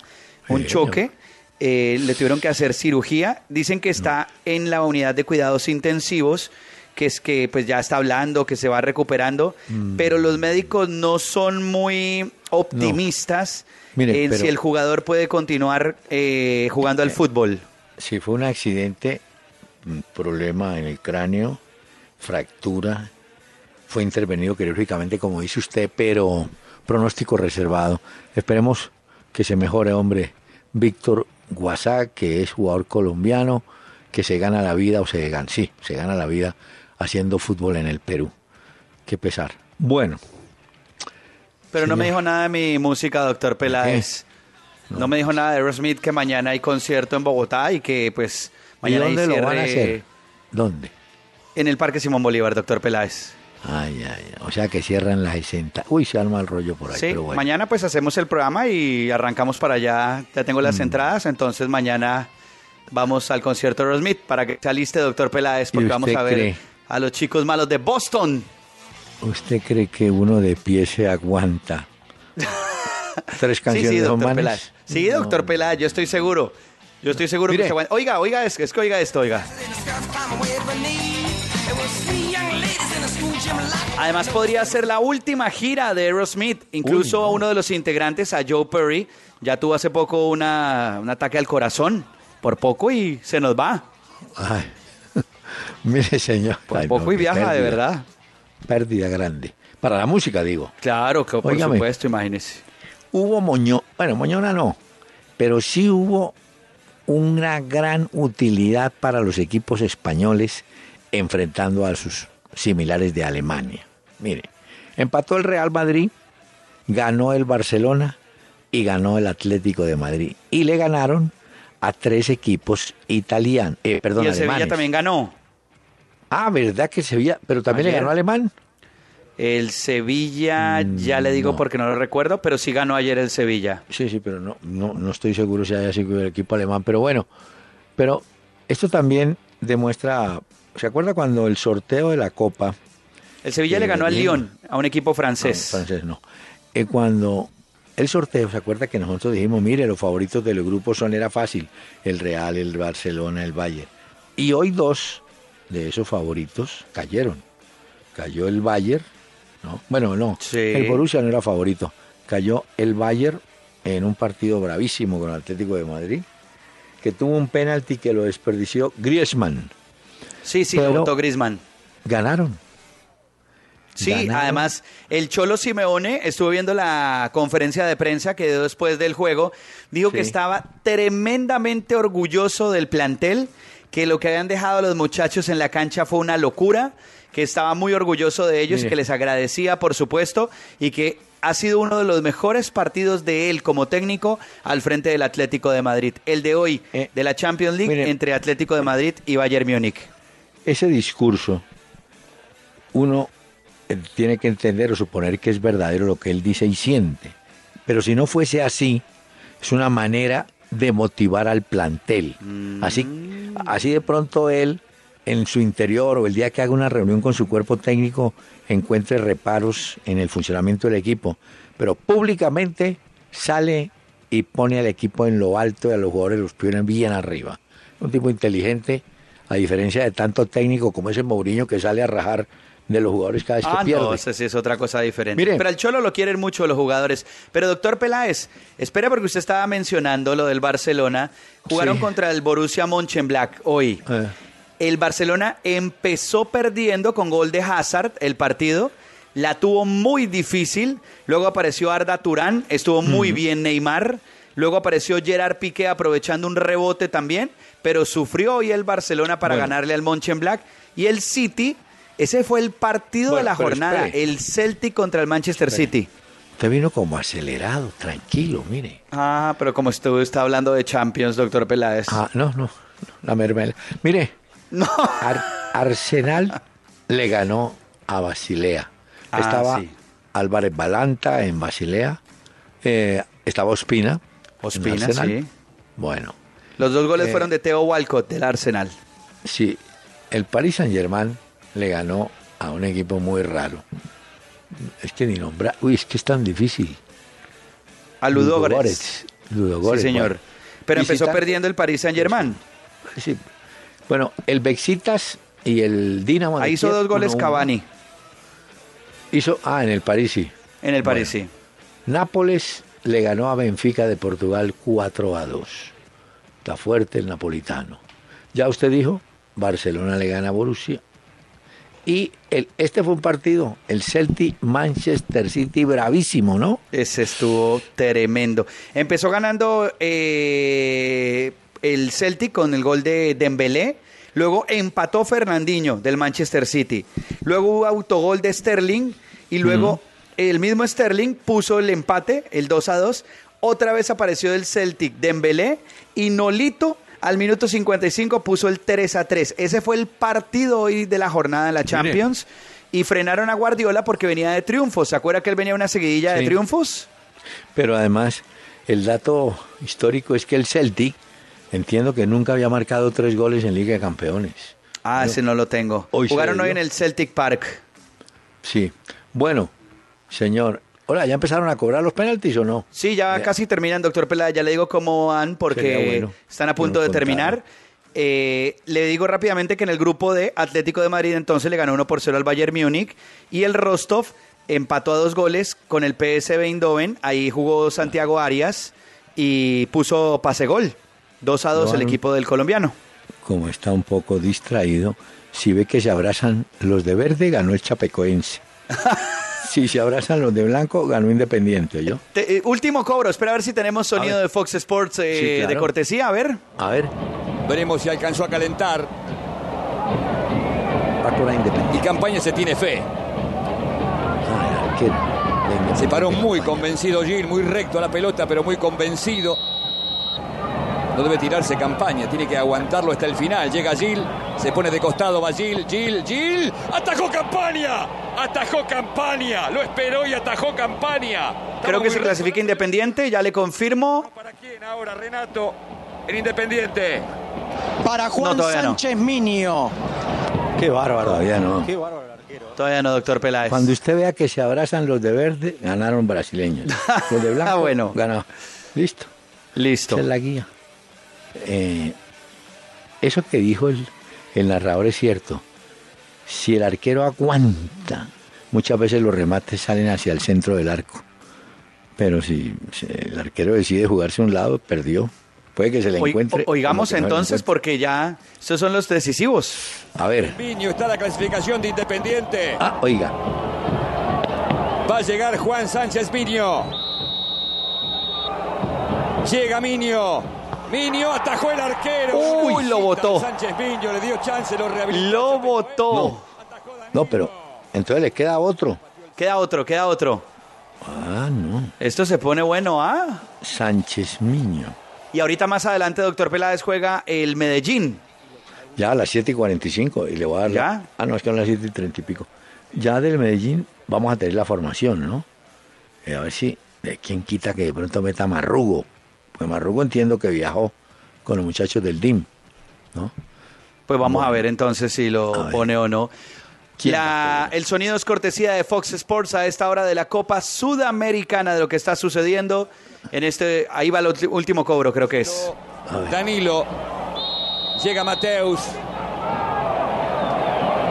un choque. eh, le tuvieron que hacer cirugía. Dicen que está en la unidad de cuidados intensivos, que es que pues ya está hablando, que se va recuperando, Mm. pero los médicos no son muy optimistas Mire, en pero- si el jugador puede continuar eh, jugando al fútbol. Si fue un accidente, un problema en el cráneo, fractura, fue intervenido quirúrgicamente, como dice usted, pero pronóstico reservado. Esperemos que se mejore, hombre. Víctor Guasá, que es jugador colombiano, que se gana la vida, o se gana, sí, se gana la vida haciendo fútbol en el Perú. Qué pesar. Bueno, Pero no me dijo nada de mi música, doctor Peláez. No, me dijo nada de Aerosmith, que mañana hay concierto en Bogotá y que pues ¿y mañana hay dónde lo van a hacer? ¿Dónde? En el Parque Simón Bolívar, doctor Peláez. Ay, ay, ay. O sea que cierran las 60. Uy, se arma el rollo por ahí. Sí, pero bueno. mañana pues hacemos el programa y arrancamos para allá. Ya tengo Mm. las entradas, entonces mañana vamos al concierto de Aerosmith para que se aliste, doctor Peláez, porque ¿Y vamos a ver cree? a los chicos malos de Boston. ¿Usted cree que uno de pie se aguanta? [laughs] Tres Sí, canciones sí, son doctor? Peláez. Sí, No. doctor Peláez, yo estoy seguro. Yo estoy seguro Mire. que se aguanta. Oiga, oiga, es, es que oiga esto, oiga. Además podría ser la última gira de Aerosmith. Incluso Uy, no. uno de los integrantes, a Joe Perry, ya tuvo hace poco una, un ataque al corazón. Por poco y se nos va. Ay. [laughs] Mire, señor. Por Ay, poco no, y viaja, de verdad. Pérdida grande. Para la música, digo. Claro, que por supuesto, imagínese. Hubo moño, bueno, moñona no, pero sí hubo una gran utilidad para los equipos españoles enfrentando a sus similares de Alemania. Mire, empató el Real Madrid, ganó el Barcelona y ganó el Atlético de Madrid. Y le ganaron a tres equipos italianos, eh, perdón, y el Sevilla también ganó. Ah, ¿verdad que Sevilla? Pero también Ayer. le ganó Alemán. El Sevilla, ya le digo no. porque no lo recuerdo, pero sí ganó ayer el Sevilla. Sí, sí, pero no, no, no estoy seguro si haya sido el equipo alemán. Pero bueno, pero esto también demuestra. ¿Se acuerda cuando el sorteo de la Copa? El Sevilla le ganó al. Lyon, a un equipo francés. No, francés no. Eh, cuando el sorteo, ¿se acuerda que nosotros dijimos, mire, los favoritos del grupo son, era fácil, el Real, el Barcelona, el Bayern. Y hoy dos de esos favoritos cayeron. Cayó el Bayern, ¿no? Bueno, no, Sí. el Borussia no era favorito. Cayó el Bayern en un partido bravísimo con el Atlético de Madrid, que tuvo un penalti que lo desperdició Griezmann. Sí, sí, Pero- votó Griezmann. Ganaron. Sí, Ganaron. además, el Cholo Simeone estuvo viendo la conferencia de prensa que dio después del juego. Dijo que estaba tremendamente orgulloso del plantel, que lo que habían dejado los muchachos en la cancha fue una locura, que estaba muy orgulloso de ellos y Mire. que les agradecía, por supuesto, y que ha sido uno de los mejores partidos de él como técnico al frente del Atlético de Madrid. El de hoy Eh, de la Champions League mire. entre Atlético de Madrid y Bayern Múnich. Ese discurso, uno eh, tiene que entender o suponer que es verdadero lo que él dice y siente. Pero si no fuese así, es una manera de motivar al plantel. Así, así de pronto él, en su interior o el día que haga una reunión con su cuerpo técnico, encuentre reparos en el funcionamiento del equipo. Pero públicamente sale y pone al equipo en lo alto y a los jugadores los pone bien arriba. Un tipo inteligente, a diferencia de tanto técnico como ese Mourinho que sale a rajar de los jugadores cada vez que Ah, pierde. no, ese sí es otra cosa diferente. Mire. Pero al Cholo lo quieren mucho los jugadores. Pero doctor Peláez, espera porque usted estaba mencionando lo del Barcelona. Jugaron Sí. contra el Borussia Mönchengladbach hoy. Eh. El Barcelona empezó perdiendo con gol de Hazard el partido. La tuvo muy difícil. Luego apareció Arda Turán. Estuvo muy bien Neymar. Luego apareció Gerard Piqué aprovechando un rebote también. Pero sufrió hoy el Barcelona para Bueno. ganarle al Mönchengladbach. Y el City, ese fue el partido de la jornada. espere. El Celtic contra el Manchester City. Usted vino como acelerado, tranquilo, mire. Ah, pero como usted está hablando de Champions, doctor Peláez. Ah, no, no, no, la mermelada. Mire, [laughs] No. Ar- Arsenal le ganó a Basilea. Ah, estaba sí. Álvarez Balanta en Basilea. eh, estaba Ospina. Ospina, sí. Bueno, Los dos goles Eh. fueron de Theo Walcott del Arsenal. sí, el Paris Saint Germain le ganó a un equipo muy raro. Es que ni nombra. Uy, es que es tan difícil. A Ludogorets. Ludogorets. Sí, señor. bueno. Pero empezó Visita- perdiendo el Paris Saint Germain. Sí. Bueno, el Bexitas y el Dinamo. de Ahí hizo Kiev, dos goles 1-1. Cavani Hizo, ah, en el París sí. en el Bueno. París, sí. Nápoles le ganó a Benfica de Portugal 4 a 2. Está fuerte el napolitano. Ya usted dijo, Barcelona le gana a Borussia. Y el, este fue un partido, el Celtic Manchester City, bravísimo, ¿no? Ese estuvo tremendo. Empezó ganando eh, el Celtic con el gol de Dembélé. Luego empató Fernandinho del Manchester City. Luego hubo autogol de Sterling. Y luego el mismo Sterling puso el empate, el 2 a 2. Otra vez apareció del Celtic Dembélé. Y Nolito al minuto 55 puso el 3 a 3. Ese fue el partido hoy de la jornada en la Champions. Y frenaron a Guardiola porque venía de triunfos. ¿Se acuerda que él venía de una seguidilla de triunfos? Pero además, el dato histórico es que el Celtic, entiendo que nunca había marcado tres goles en Liga de Campeones. Ah, ese no lo tengo. Hoy Jugaron hoy en el Celtic Park. Sí. Bueno, señor. Hola, ¿ya empezaron a cobrar los penaltis o no? Sí, ya Ya. casi terminan, doctor Peláez. Ya le digo cómo van porque bueno están a punto de terminar. Eh, le digo rápidamente que en el grupo de Atlético de Madrid entonces le ganó 1 por 0 al Bayern Múnich y el Rostov empató a dos goles con el PSV Eindhoven. Ahí jugó Santiago Arias y puso pase gol. 2 a 2 el equipo del colombiano. Como está un poco distraído, si ve que se abrazan los de verde, ganó el Chapecoense. [laughs] si se abrazan los de blanco, ganó Independiente, ¿yo? Te- eh, último cobro. Espera a ver si tenemos sonido de Fox Sports eh, Sí, claro. de cortesía. A ver. A ver, Veremos si alcanzó a calentar. va con la Independiente. Y Campaña se tiene fe. Se paró muy convencido Gil, muy recto a la pelota, pero muy convencido. No debe tirarse campaña, tiene que aguantarlo hasta el final. Llega Gil, se pone de costado, va Gil, Gil, Gil. ¡Atajó campaña! ¡Atajó campaña! Lo esperó y atajó campaña. Creo que se clasifica Independiente. Ya le confirmo. ¿Para quién ahora, Renato? En Independiente. Para Juan no. Sánchez Minio. Qué bárbaro. Todavía no. Todavía no, doctor Peláez. Cuando usted vea que se abrazan los de verde, ganaron brasileños. [laughs] Los de blanco, Ah, bueno. ganó. Listo. Listo. Esa es la guía. Eh, eso que dijo el, el narrador es cierto. Si el arquero aguanta, muchas veces los remates salen hacia el centro del arco. Pero si, si el arquero decide jugarse a un lado, perdió. Puede que se le encuentre. oigamos no entonces, encuentre. porque ya estos son los decisivos. A ver. Miño está la clasificación de Independiente. Ah, oiga. Va a llegar Juan Sánchez Miño. Llega Miño. Miño atajó el arquero. Uy, lo botó. Sánchez Miño le dio chance, lo rehabilitó. Lo votó. No, pero entonces le queda otro. Queda otro, queda otro. Ah, no. Esto se pone bueno, ¿ah? Sánchez Miño. Y ahorita más adelante, doctor Peláez juega el Medellín. Ya a las 7 y 45 y le voy a dar... ¿Ya? Ah, no, es que a las 7 y 30 y pico. Ya del Medellín vamos a tener la formación, ¿no? Eh, a ver si... ¿De quién quita que de pronto meta Marrugo? Pues Marrugo entiendo que viajó con los muchachos del DIM, ¿no? Pues vamos a ver entonces si lo pone o no. ¿Quién va a La- el sonido es cortesía de Fox Sports a esta hora de la Copa Sudamericana de lo que está sucediendo en este. Ahí va el último cobro, creo que es. Danilo. Llega Mateus.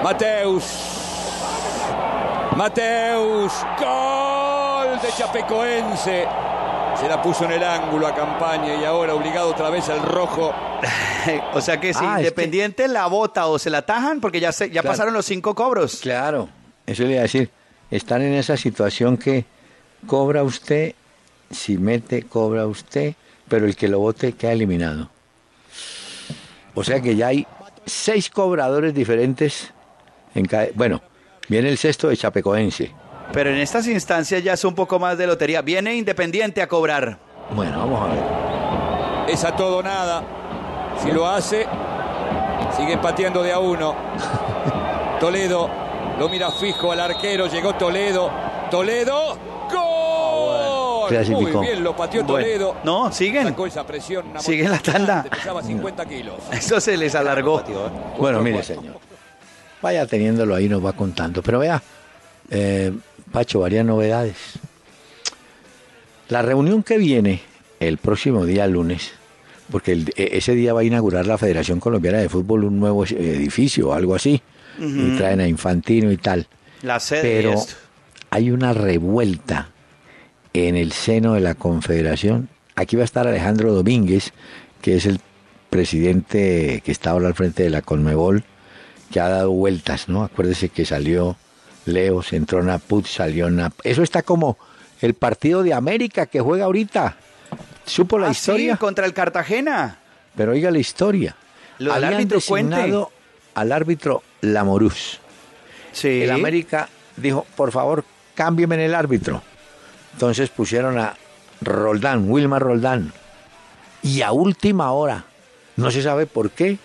Mateus. Mateus. Gol de Chapecoense. Se la puso en el ángulo a campaña y ahora obligado otra vez al rojo. [laughs] o sea que si Ah, es Independiente la bota o se la tajan, porque ya, se, ya Claro. pasaron los cinco cobros. Claro, eso le iba a decir. Están en esa situación que cobra usted, si mete, cobra usted, pero el que lo vote queda eliminado. O sea que ya hay seis cobradores diferentes en cada... Bueno, viene el sexto de Chapecoense. Pero en estas instancias ya es un poco más de lotería. Viene Independiente a cobrar. Bueno, vamos a ver. Es a todo o nada. Si lo hace, sigue pateando de a uno. [laughs] Toledo lo mira fijo al arquero. Llegó Toledo. Toledo. ¡Gol! Clasificó. Muy bien, lo pateó Bueno, Toledo. no, siguen. Sacó esa presión. una Sigue la tanda. Pesaba 50 kilos. [laughs] Eso se les alargó. Bueno, mire, señor. Vaya teniéndolo ahí, nos va contando. Pero vea, eh, Pacho, varias novedades. La reunión que viene el próximo día lunes, porque el- e- ese día va a inaugurar la Federación Colombiana de Fútbol un nuevo edificio o algo así. Y traen a Infantino y tal. La sede Pero hay una revuelta en el seno de la Confederación. Aquí va a estar Alejandro Domínguez, que es el presidente que está ahora al frente de la Conmebol, que ha dado vueltas, ¿no? Acuérdese que salió Leo, se entró Naput, salió Nap. Eso está como el partido de América que juega ahorita. ¿Supo la Ah, historia? sí, contra el Cartagena. Pero oiga la historia. Lo Habían árbitro, cuente. al árbitro Lamorús. Sí. El América dijo, por favor, cámbieme en el árbitro. Entonces pusieron a Roldán, Wilmar Roldán. Y a última hora, no se sabe por qué,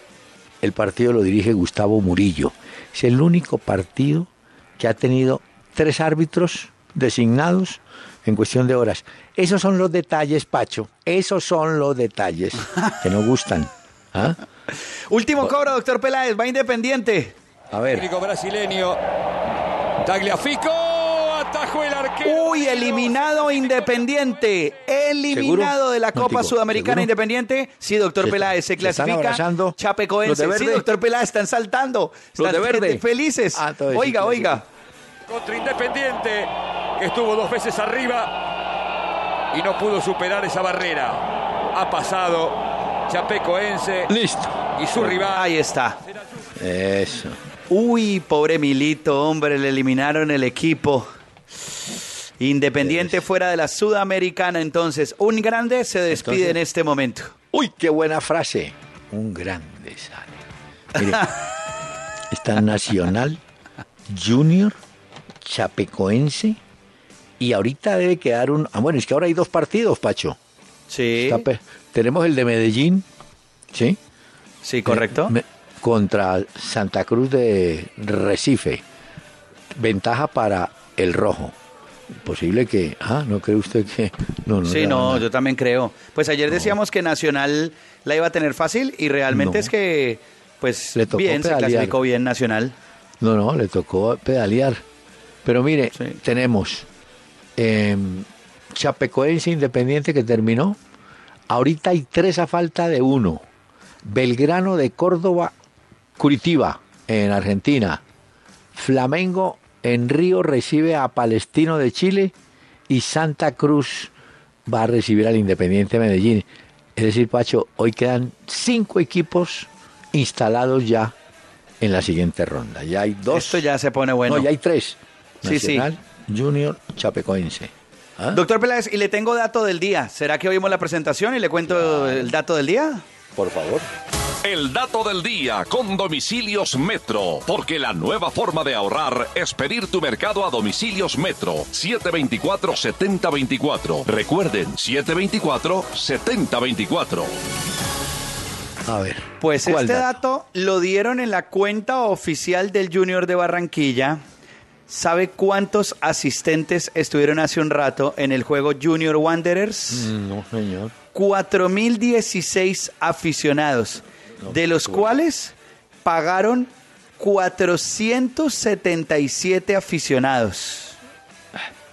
el partido lo dirige Gustavo Murillo. Es el único partido que ha tenido tres árbitros designados en cuestión de horas. Esos son los detalles, Pacho. Esos son los detalles que nos gustan. ¿Ah? [laughs] Último cobro, doctor Peláez. Va Independiente. A ver. Técnico brasileño. Tagliafico. Uy, eliminado Independiente. Eliminado ¿Seguro? de la Copa Sudamericana ¿seguro? Independiente. Sí, doctor Se Peláez, se se clasifica. los Chapecoense. Sí, doctor Peláez, están saltando. Los Están de verde. Felices. Ah, oiga, sí, oiga. Contra Independiente. Que estuvo dos veces arriba. Y no pudo superar esa barrera. Ha pasado. Chapecoense. Listo. Y su rival. Ahí está. Eso. Uy, pobre Milito, hombre, le eliminaron el equipo. Independiente fuera de la Sudamericana, entonces. Un grande se despide Entonces- en este momento. Uy, qué buena frase. Un grande sale. Mire, [laughs] está Nacional, Junior, Chapecoense y ahorita debe quedar un... Ah, bueno, es que ahora hay dos partidos, Pacho. Sí, Está Tenemos el de Medellín, ¿sí? sí, correcto. Me- contra Santa Cruz de Recife. Ventaja para el rojo. Posible que... Ah, ¿no cree usted que...? No, no. Sí, no, yo también creo. Pues ayer decíamos que Nacional la iba a tener fácil y realmente No. es que, pues, Le tocó bien, se pedalear. clasificó bien Nacional. No, no, le tocó pedalear. Pero mire, Sí. tenemos eh, Chapecoense Independiente que terminó. Ahorita hay tres a falta de uno. Belgrano de Córdoba, Curitiba, en Argentina. Flamengo en Río recibe a Palestino de Chile y Santa Cruz va a recibir al Independiente Medellín. Es decir, Pacho, hoy quedan cinco equipos instalados ya en la siguiente ronda. Ya hay dos. Esto ya se pone bueno. No, ya hay tres. Sí, sí. Nacional, Junior, Chapecoense. ¿Ah? Doctor Peláez, y le tengo dato del día. ¿Será que oímos la presentación y le cuento el dato del día? Por favor. El dato del día con domicilios Metro, porque la nueva forma de ahorrar es pedir tu mercado a domicilios Metro 724-7024. Recuerden, 724-7024. A ver. Pues este dato lo dieron en la cuenta oficial del Junior de Barranquilla. ¿Sabe cuántos asistentes estuvieron hace un rato en el juego Junior Wanderers? Mm, No, señor. 4.016 aficionados, de los cuales pagaron 477 aficionados.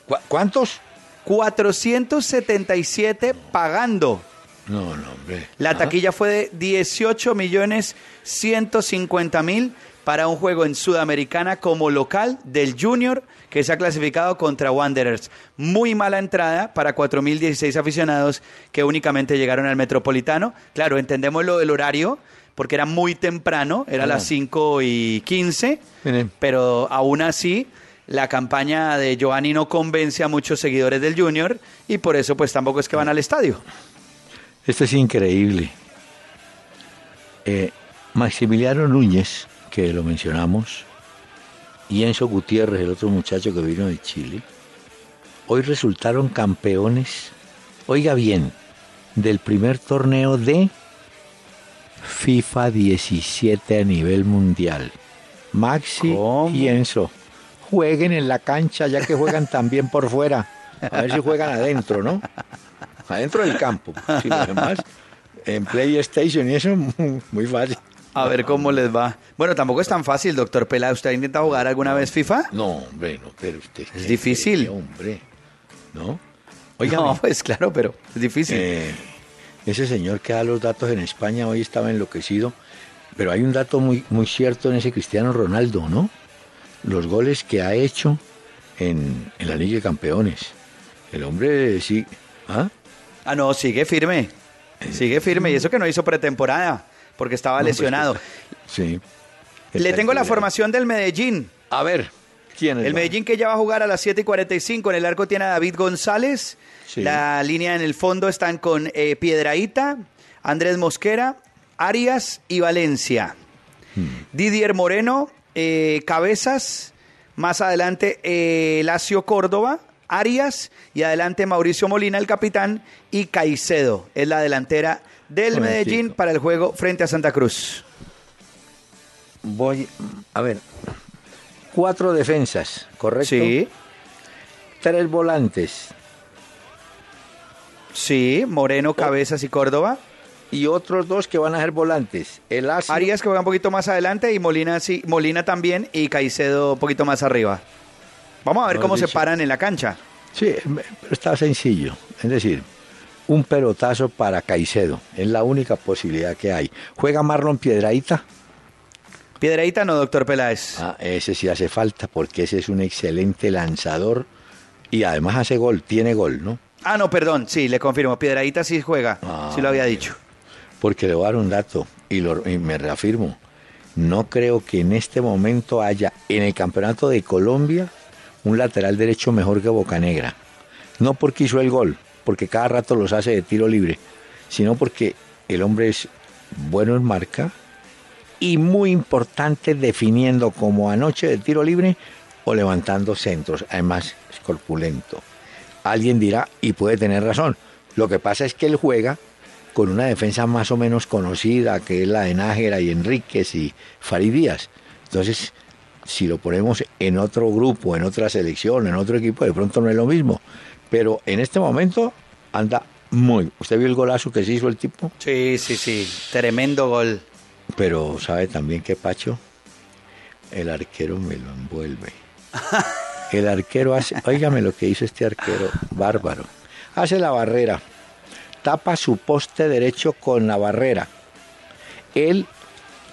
¿Cu- ¿Cuántos? 477 pagando. No, no, hombre. La taquilla fue de 18 millones 150 mil para un juego en Sudamericana como local del Junior que se ha clasificado contra Wanderers. Muy mala entrada para 4.016 aficionados que únicamente llegaron al Metropolitano. Claro, entendemos lo del horario porque era muy temprano, era a las 5 y 15, Miren. pero aún así la campaña de Giovanni no convence a muchos seguidores del Junior y por eso pues tampoco es que van al estadio. Esto es increíble. Eh, Maximiliano Núñez, que lo mencionamos, y Enzo Gutiérrez, el otro muchacho que vino de Chile, hoy resultaron campeones, oiga bien, del primer torneo de FIFA 17 a nivel mundial. Maxi ¿Cómo? y Enzo, jueguen en la cancha ya que juegan también por fuera. A ver si juegan adentro, ¿no? Adentro del campo. Si lo demás, en PlayStation y eso, muy fácil. A ver cómo les va. Bueno, tampoco es tan fácil, doctor Pela. ¿Usted ha intentado jugar alguna vez FIFA? No, hombre, no, pero usted. Es difícil. Hombre, ¿no? Oiga, no, pues claro, pero es difícil. Eh, ese señor que da los datos en España hoy estaba enloquecido, pero hay un dato muy, muy cierto en ese Cristiano Ronaldo, ¿no? Los goles que ha hecho en, en la Liga de Campeones. El hombre sí. ¿Ah? Ah, no, sigue firme. Sigue firme. Y eso que no hizo pretemporada, porque estaba No, pues, lesionado. Sí. Le tengo la formación del Medellín. A ver, ¿quién es? El Medellín que ya va a jugar a las 7 y 45. En el arco tiene a David González. Sí. La línea en el fondo están con eh, Piedraíta, Andrés Mosquera, Arias y Valencia. Hmm. Didier Moreno, eh, Cabezas. Más adelante, eh, Lacio Córdoba, Arias. Y adelante, Mauricio Molina, el capitán. Y Caicedo es la delantera del. Medellín para el juego frente a Santa Cruz. Voy, a ver, cuatro defensas, ¿correcto? Sí, Tres volantes sí. Moreno, Cabezas y Córdoba. y otros dos que van a ser volantes. El Asia, Arias que juega un poquito más adelante y Molina sí, Molina también y Caicedo un poquito más arriba. Vamos a ver No, cómo se paran en la cancha. Sí, pero está sencillo. Es decir, un pelotazo para Caicedo. Es la única posibilidad que hay. ¿Juega Marlon Piedraíta? Piedradita no, doctor Peláez. Ah, ese sí hace falta porque ese es un excelente lanzador y además hace gol, tiene gol, ¿no? Ah, no, perdón, sí, le confirmo. Piedradita sí juega, Ah, sí lo había bueno. dicho. Porque le voy a dar un dato y, lo- y me reafirmo. No creo que en este momento haya en el campeonato de Colombia un lateral derecho mejor que Bocanegra. No porque hizo el gol, porque cada rato los hace de tiro libre, sino porque el hombre es bueno en marca y muy importante definiendo como anoche de tiro libre o levantando centros. Además, es corpulento. Alguien dirá, y puede tener razón, lo que pasa es que él juega con una defensa más o menos conocida, que es la de Nájera y Enríquez y Farid Díaz. Entonces, si lo ponemos en otro grupo, en otra selección, en otro equipo, de pronto no es lo mismo. Pero en este momento anda muy... ¿Usted vio el golazo que se hizo el tipo? Sí, sí, sí. Tremendo gol. Pero sabe también que Pacho, el arquero me lo envuelve. [laughs] El arquero hace, óigame lo que hizo este arquero, bárbaro. Hace la barrera, tapa su poste derecho con la barrera. Él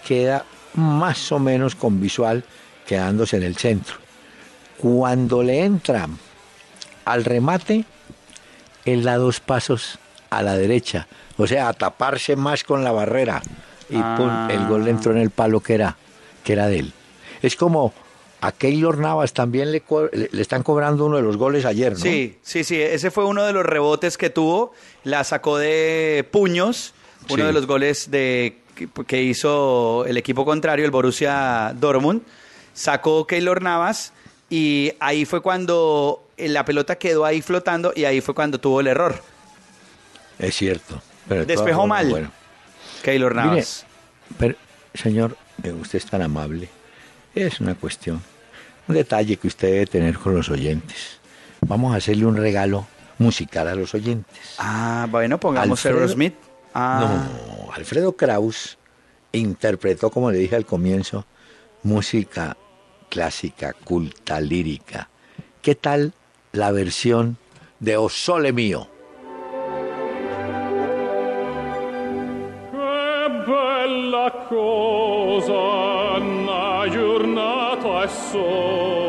queda más o menos con visual quedándose en el centro. Cuando le entra al remate, él da dos pasos a la derecha, o sea, a taparse más con la barrera. Y pum, el gol entró en el palo que era, que era de él. Es como a Keylor Navas también le, le- están cobrando uno de los goles ayer, ¿no? Sí, sí, sí. Ese fue uno de los rebotes que tuvo. La sacó de puños. Uno Sí. de los goles de que, hizo el equipo contrario, el Borussia Dortmund, sacó Keylor Navas y ahí fue cuando la pelota quedó ahí flotando y ahí fue cuando tuvo el error. Es cierto. Despejó mal Keylor Navas. pero, señor, usted es tan amable. Es una cuestión, un detalle que usted debe tener con los oyentes. Vamos a hacerle un regalo musical a los oyentes. Ah, bueno, pongamos Aerosmith. Ah. No, Alfredo Kraus interpretó, como le dije al comienzo, música clásica, culta, lírica. ¿Qué tal la versión de O Sole Mío? Che bella cosa, soul.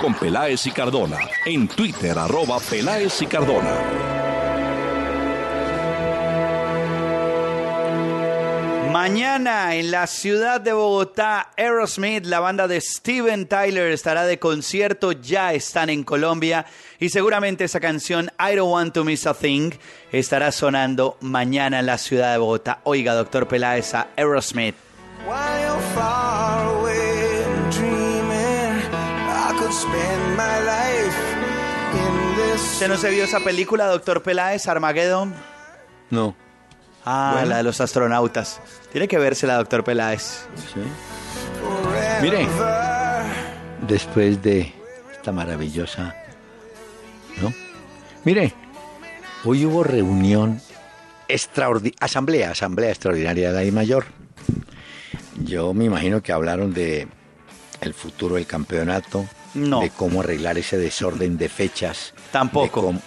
Con Peláez y Cardona. En Twitter, arroba Peláez y Cardona. Mañana en la ciudad de Bogotá, Aerosmith, la banda de Steven Tyler, estará de concierto. Ya están en Colombia y seguramente esa canción I Don't Want to Miss a Thing estará sonando mañana en la ciudad de Bogotá. Oiga, doctor Peláez, a Aerosmith. ¿Usted no se vio esa película, doctor Peláez, Armageddon? No. Ah, la de los astronautas. Tiene que verse la doctor Peláez. Sí. Mire, después de esta maravillosa, ¿no? Mire, hoy hubo reunión extraordinaria, asamblea, asamblea extraordinaria de la Mayor. Yo me imagino que hablaron de el futuro del campeonato, No. de cómo arreglar ese desorden de fechas, Tampoco. de, cómo-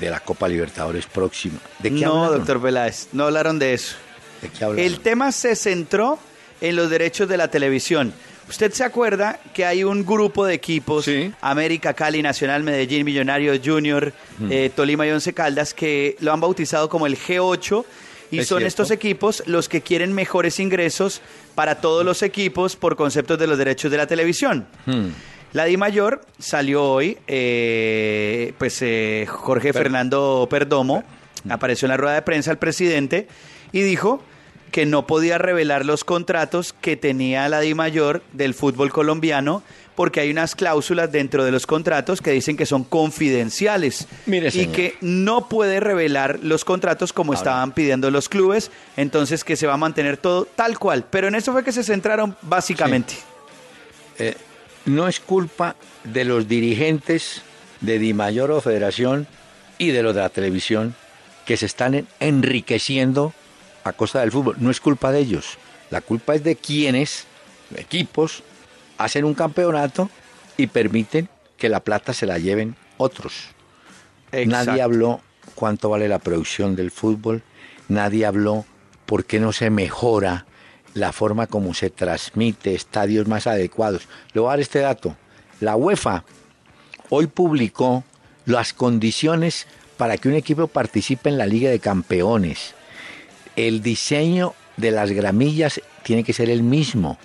de la Copa Libertadores próxima. ¿De qué No, hablaron? doctor Peláez, no hablaron de eso. ¿De qué hablaron? El tema se centró en los derechos de la televisión. ¿Usted se acuerda que hay un grupo de equipos, Sí. América, Cali, Nacional, Medellín, Millonarios Junior, Mm. eh, Tolima y Once Caldas, que lo han bautizado como el G8? Y Es son cierto. estos equipos los que quieren mejores ingresos para todos los equipos por conceptos de los derechos de la televisión. Hmm. La Di Mayor salió hoy, eh, pues eh, Jorge Fernando Perdomo apareció en la rueda de prensa el presidente y dijo que no podía revelar los contratos que tenía la Di Mayor del fútbol colombiano porque hay unas cláusulas dentro de los contratos que dicen que son confidenciales Mire, y que no puede revelar los contratos como estaban pidiendo los clubes, entonces que se va a mantener todo tal cual. Pero en eso fue que se centraron básicamente. Eh, no es culpa de los dirigentes de Di Mayor o Federación y de los de la televisión que se están en- enriqueciendo a costa del fútbol. No es culpa de ellos. La culpa es de quienes, equipos, hacen un campeonato y permiten que la plata se la lleven otros. Nadie habló cuánto vale la producción del fútbol, nadie habló por qué no se mejora la forma como se transmite, estadios más adecuados. Le voy a dar este dato. La UEFA hoy publicó las condiciones para que un equipo participe en la Liga de Campeones. El diseño de las gramillas tiene que ser el mismo.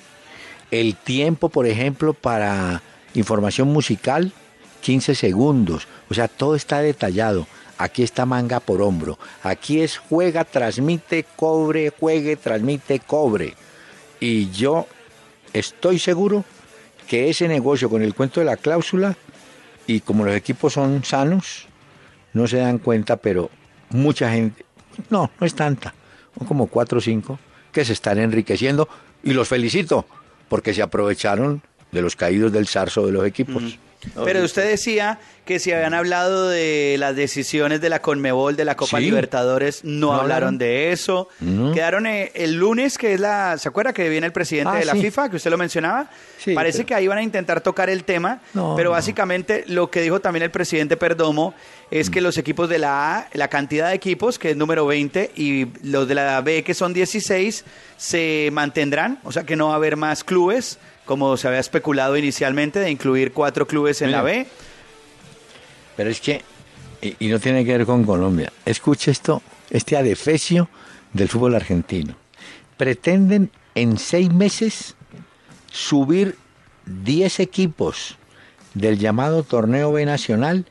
El tiempo, por ejemplo, para información musical, 15 segundos. O sea, todo está detallado. Aquí está manga por hombro. Aquí es juega, transmite, cobre, juegue, transmite, cobre. Y yo estoy seguro que ese negocio con el cuento de la cláusula, y como los equipos son sanos, no se dan cuenta, pero mucha gente, no, no es tanta, son como cuatro o cinco que se están enriqueciendo y los felicito porque se aprovecharon de los caídos del zarzo de los equipos. Pero usted decía que si habían hablado de las decisiones de la Conmebol, de la Copa Sí. Libertadores, no, No hablaron de eso. No. Quedaron eh, el lunes, que es la... ¿Se acuerda que viene el presidente Ah, de la sí. FIFA, que usted lo mencionaba? Sí, Parece pero- que ahí van a intentar tocar el tema, No, pero básicamente lo que dijo también el presidente Perdomo es que los equipos de la A, la cantidad de equipos, que es número 20, y los de la B, que son 16, se mantendrán, o sea que no va a haber más clubes, como se había especulado inicialmente, de incluir cuatro clubes en la B. Pero es que, y, no tiene que ver con Colombia, escuche esto, este adefesio del fútbol argentino. Pretenden en seis meses subir 10 equipos del llamado torneo B nacional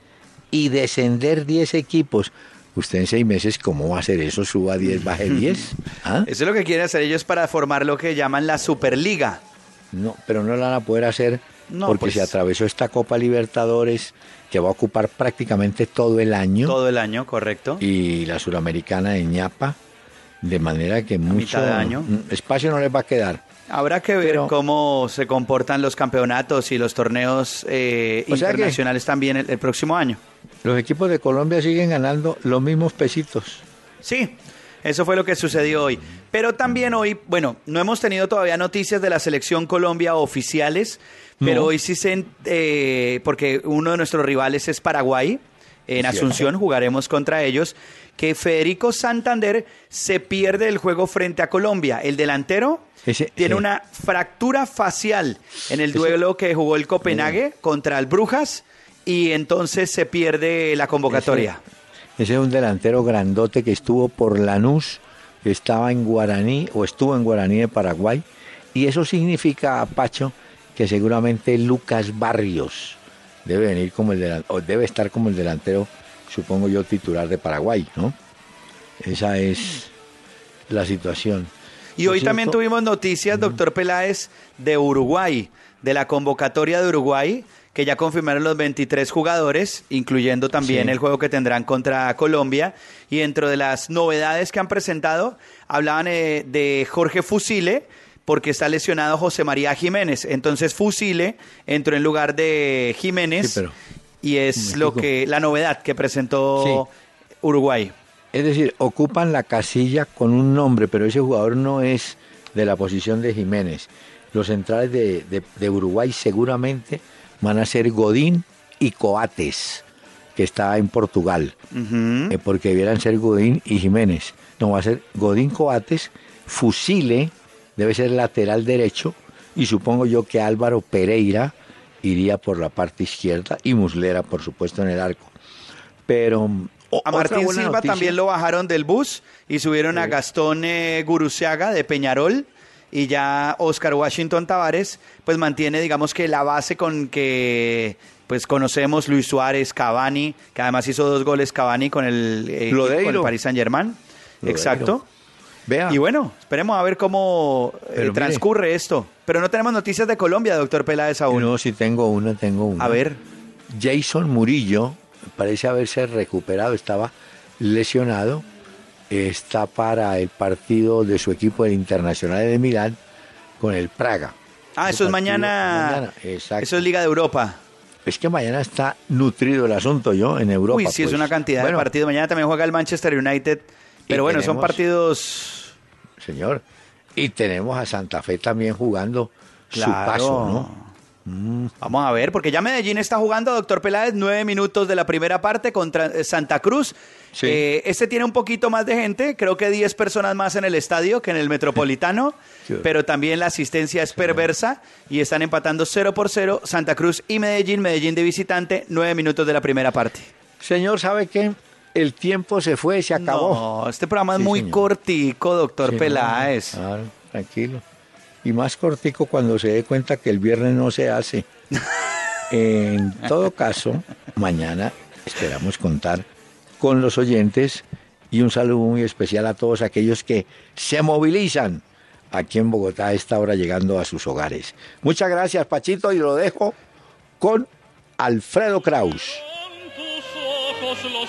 y descender 10 equipos. Usted en seis meses, ¿cómo va a hacer eso? Suba 10, baje [laughs] 10. ¿Ah? Eso es lo que quieren hacer ellos para formar lo que llaman la Superliga. No, pero no la van a poder hacer porque pues se atravesó esta Copa Libertadores que va a ocupar prácticamente todo el año. Todo el año, correcto. Y la Suramericana de ñapa, de manera que mucho año. espacio no les va a quedar. Habrá que ver cómo se comportan los campeonatos y los torneos eh, internacionales también el, próximo año. Los equipos de Colombia siguen ganando los mismos pesitos. Sí, eso fue lo que sucedió hoy. Pero también hoy, bueno, no hemos tenido todavía noticias de la selección Colombia oficiales, pero hoy sí se, eh, porque uno de nuestros rivales es Paraguay. En Asunción jugaremos contra ellos que Federico Santander se pierde el juego frente a Colombia. El delantero tiene una fractura facial en el duelo que jugó el Copenhague contra el Brujas y entonces se pierde la convocatoria. Ese, es un delantero grandote que estuvo por Lanús, que estaba en Guaraní o estuvo en Guaraní de Paraguay. Y eso significa, Pacho, que seguramente Lucas Barrios debe venir como el o debe estar como el delantero supongo yo, titular de Paraguay, ¿no? Esa es la situación. Y hoy también tuvimos noticias, doctor Peláez, de Uruguay, de la convocatoria de Uruguay, que ya confirmaron los 23 jugadores, incluyendo también el juego que tendrán contra Colombia. Y dentro de las novedades que han presentado, hablaban eh, de Jorge Fusile, porque está lesionado José María Jiménez. Entonces Fusile entró en lugar de Jiménez. Sí, pero y es lo que la novedad que presentó Uruguay. Es decir, ocupan la casilla con un nombre, pero ese jugador no es de la posición de Jiménez. Los centrales de, Uruguay seguramente van a ser Godín y Coates, que está en Portugal, eh, porque debieran ser Godín y Jiménez. No, va a ser Godín Coates, Fusile, debe ser lateral derecho, y supongo yo que Álvaro Pereira iría por la parte izquierda y Muslera, por supuesto, en el arco. Pero a Martín Silva también lo bajaron del bus y subieron a Gastón eh, Guruciaga de Peñarol y ya Oscar Washington Tavares pues mantiene digamos que la base con que pues conocemos Luis Suárez, Cavani, que además hizo dos goles Cavani con el, eh, con el Paris Saint Germain. Exacto. Y bueno, esperemos a ver cómo eh, transcurre esto. Pero no tenemos noticias de Colombia, doctor Peláez aún. No, sí tengo una, tengo una. A ver. Jason Murillo parece haberse recuperado, estaba lesionado, está para el partido de su equipo el Internacional de Milán con el Praga. Ah, eso es mañana. Eso es Liga de Europa. Es que mañana está nutrido el asunto, yo, en Europa. Uy, sí, es pues. una cantidad de partidos. Mañana también juega el Manchester United. Pero bueno, son partidos señor. Y tenemos a Santa Fe también jugando su paso, ¿no? Mm. Vamos a ver, porque ya Medellín está jugando, doctor Peláez, nueve minutos de la primera parte contra eh, Santa Cruz. Eh, este tiene un poquito más de gente, creo que diez personas más en el estadio que en el Metropolitano, [laughs] pero también la asistencia es perversa y están empatando cero por cero Santa Cruz y Medellín, Medellín de visitante, nueve minutos de la primera parte. Señor, ¿sabe qué? el tiempo se fue, se acabó. No, este programa es muy cortico, doctor Peláez. Claro, tranquilo. Y más cortico cuando se dé cuenta que el viernes no se hace. en todo caso, mañana esperamos contar con los oyentes y un saludo muy especial a todos aquellos que se movilizan aquí en Bogotá a esta hora llegando a sus hogares. Muchas gracias, Pachito, y lo dejo con Alfredo Kraus. los